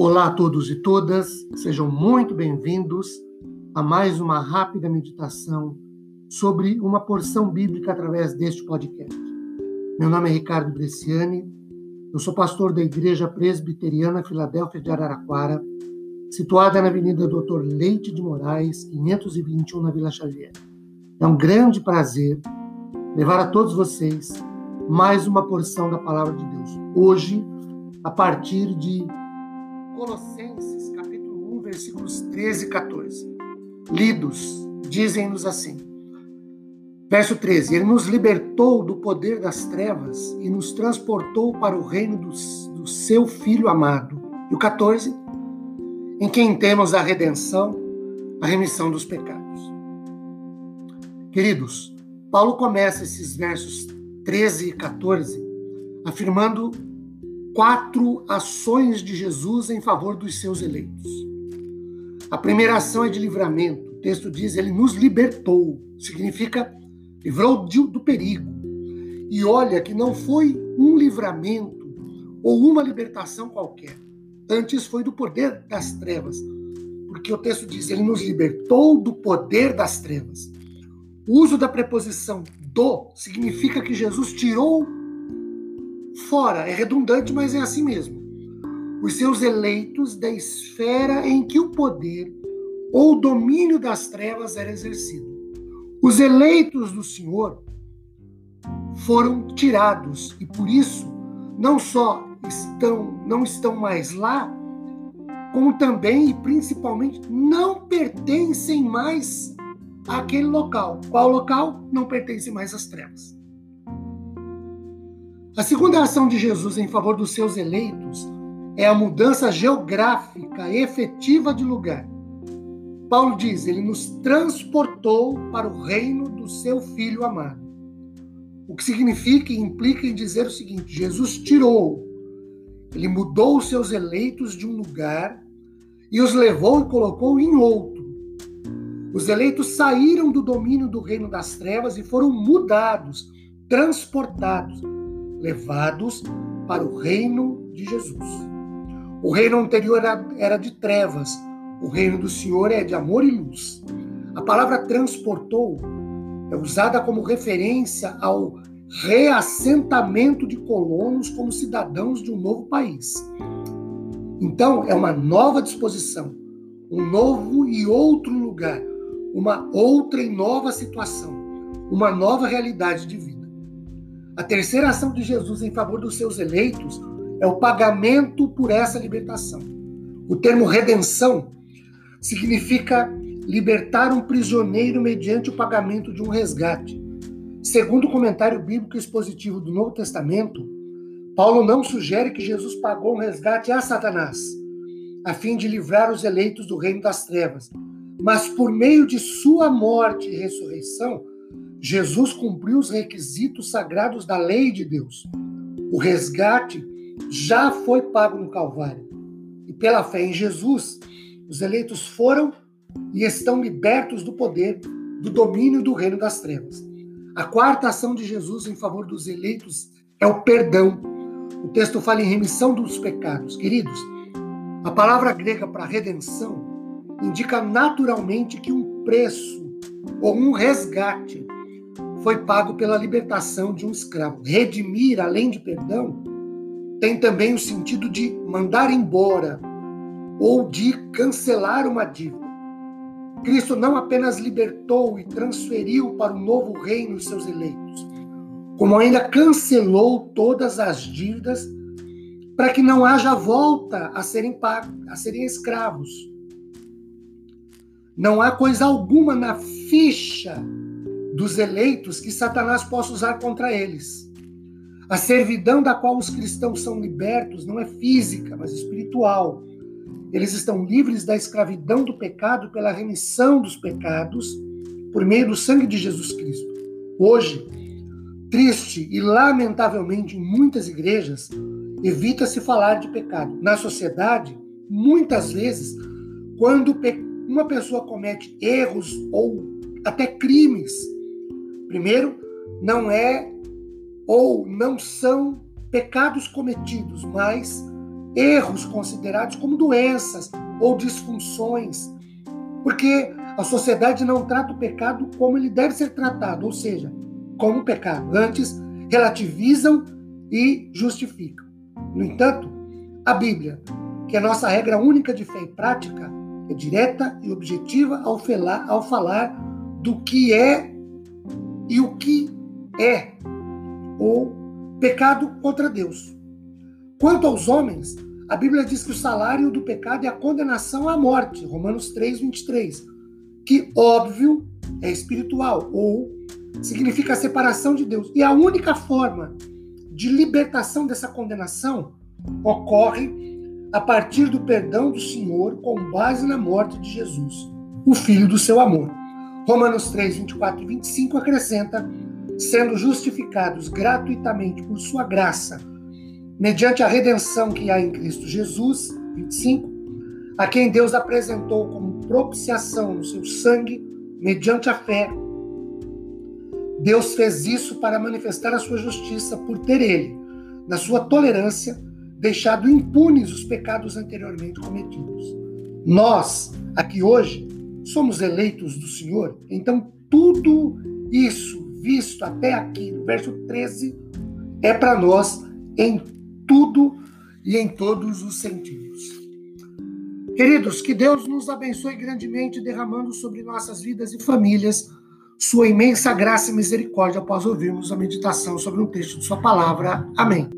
Olá a todos e todas, sejam muito bem-vindos a mais uma rápida meditação sobre uma porção bíblica através deste podcast. Meu nome é Ricardo Bresciani, eu sou pastor da Igreja Presbiteriana Filadélfia de Araraquara, situada na Avenida Doutor Leite de Moraes, 521, na Vila Xavier. É um grande prazer levar a todos vocês mais uma porção da Palavra de Deus. Hoje, a partir de Colossenses, capítulo 1, versículos 13 e 14. Lidos, dizem-nos assim. Verso 13: Ele nos libertou do poder das trevas e nos transportou para o reino do, do seu Filho amado. E o 14: Em quem temos a redenção, a remissão dos pecados. Queridos, Paulo começa esses versos 13 e 14 afirmando quatro ações de Jesus em favor dos seus eleitos. A primeira ação é de livramento. O texto diz: Ele nos libertou. Significa livrou do perigo. E olha que não foi um livramento ou uma libertação qualquer. Antes foi do poder das trevas. Porque o texto diz: Ele nos libertou do poder das trevas. O uso da preposição do significa que Jesus tirou fora. É redundante, mas é assim mesmo. Os seus eleitos da esfera em que o poder ou o domínio das trevas era exercido. Os eleitos do Senhor foram tirados e por isso não só estão não estão mais lá, como também e principalmente não pertencem mais àquele local. Qual local? Não pertence mais às trevas. A segunda ação de Jesus em favor dos seus eleitos é a mudança geográfica efetiva de lugar. Paulo diz: ele nos transportou para o reino do seu filho amado. O que significa e implica em dizer o seguinte: Jesus tirou, ele mudou os seus eleitos de um lugar e os levou e colocou em outro. Os eleitos saíram do domínio do reino das trevas e foram mudados, transportados levados para o reino de Jesus. O reino anterior era de trevas, o reino do Senhor é de amor e luz. A palavra transportou é usada como referência ao reassentamento de colonos como cidadãos de um novo país. Então, é uma nova disposição, um novo e outro lugar, uma outra e nova situação, uma nova realidade de vida. A terceira ação de Jesus em favor dos seus eleitos é o pagamento por essa libertação. O termo redenção significa libertar um prisioneiro mediante o pagamento de um resgate. Segundo o comentário bíblico expositivo do Novo Testamento, Paulo não sugere que Jesus pagou um resgate a Satanás, a fim de livrar os eleitos do reino das trevas, mas por meio de sua morte e ressurreição, Jesus cumpriu os requisitos sagrados da lei de Deus. O resgate já foi pago no Calvário. E pela fé em Jesus, os eleitos foram e estão libertos do poder, do domínio do reino das trevas. A quarta ação de Jesus em favor dos eleitos é o perdão. O texto fala em remissão dos pecados. Queridos, a palavra grega para redenção indica naturalmente que um preço ou um resgate foi pago pela libertação de um escravo. Redimir, além de perdão, tem também o sentido de mandar embora ou de cancelar uma dívida. Cristo não apenas libertou e transferiu para o novo reino os seus eleitos, como ainda cancelou todas as dívidas para que não haja volta a serem pagos, a serem escravos. Não há coisa alguma na ficha dos eleitos que Satanás possa usar contra eles. A servidão da qual os cristãos são libertos não é física, mas espiritual. Eles estão livres da escravidão do pecado pela remissão dos pecados por meio do sangue de Jesus Cristo. Hoje, triste e lamentavelmente em muitas igrejas, evita-se falar de pecado. Na sociedade, muitas vezes, quando uma pessoa comete erros ou até crimes, Primeiro, não é ou não são pecados cometidos, mas erros considerados como doenças ou disfunções, porque a sociedade não trata o pecado como ele deve ser tratado, ou seja, como pecado. Antes, relativizam e justificam. No entanto, a Bíblia, que é nossa regra única de fé e prática, é direta e objetiva ao falar, ao falar do que é e o que é ou pecado contra Deus. Quanto aos homens, a Bíblia diz que o salário do pecado é a condenação à morte, Romanos 3, 23, que, óbvio, é espiritual, ou significa a separação de Deus. E a única forma de libertação dessa condenação ocorre a partir do perdão do Senhor com base na morte de Jesus, o Filho do seu amor. Romanos 3, 24 e 25 acrescenta: sendo justificados gratuitamente por sua graça, mediante a redenção que há em Cristo Jesus, 25, a quem Deus apresentou como propiciação no seu sangue, mediante a fé. Deus fez isso para manifestar a sua justiça por ter ele, na sua tolerância, deixado impunes os pecados anteriormente cometidos. Nós, aqui hoje, somos eleitos do Senhor, então tudo isso visto até aqui, no verso 13, é para nós em tudo e em todos os sentidos. Queridos, que Deus nos abençoe grandemente, derramando sobre nossas vidas e famílias sua imensa graça e misericórdia após ouvirmos a meditação sobre um texto de Sua palavra. Amém.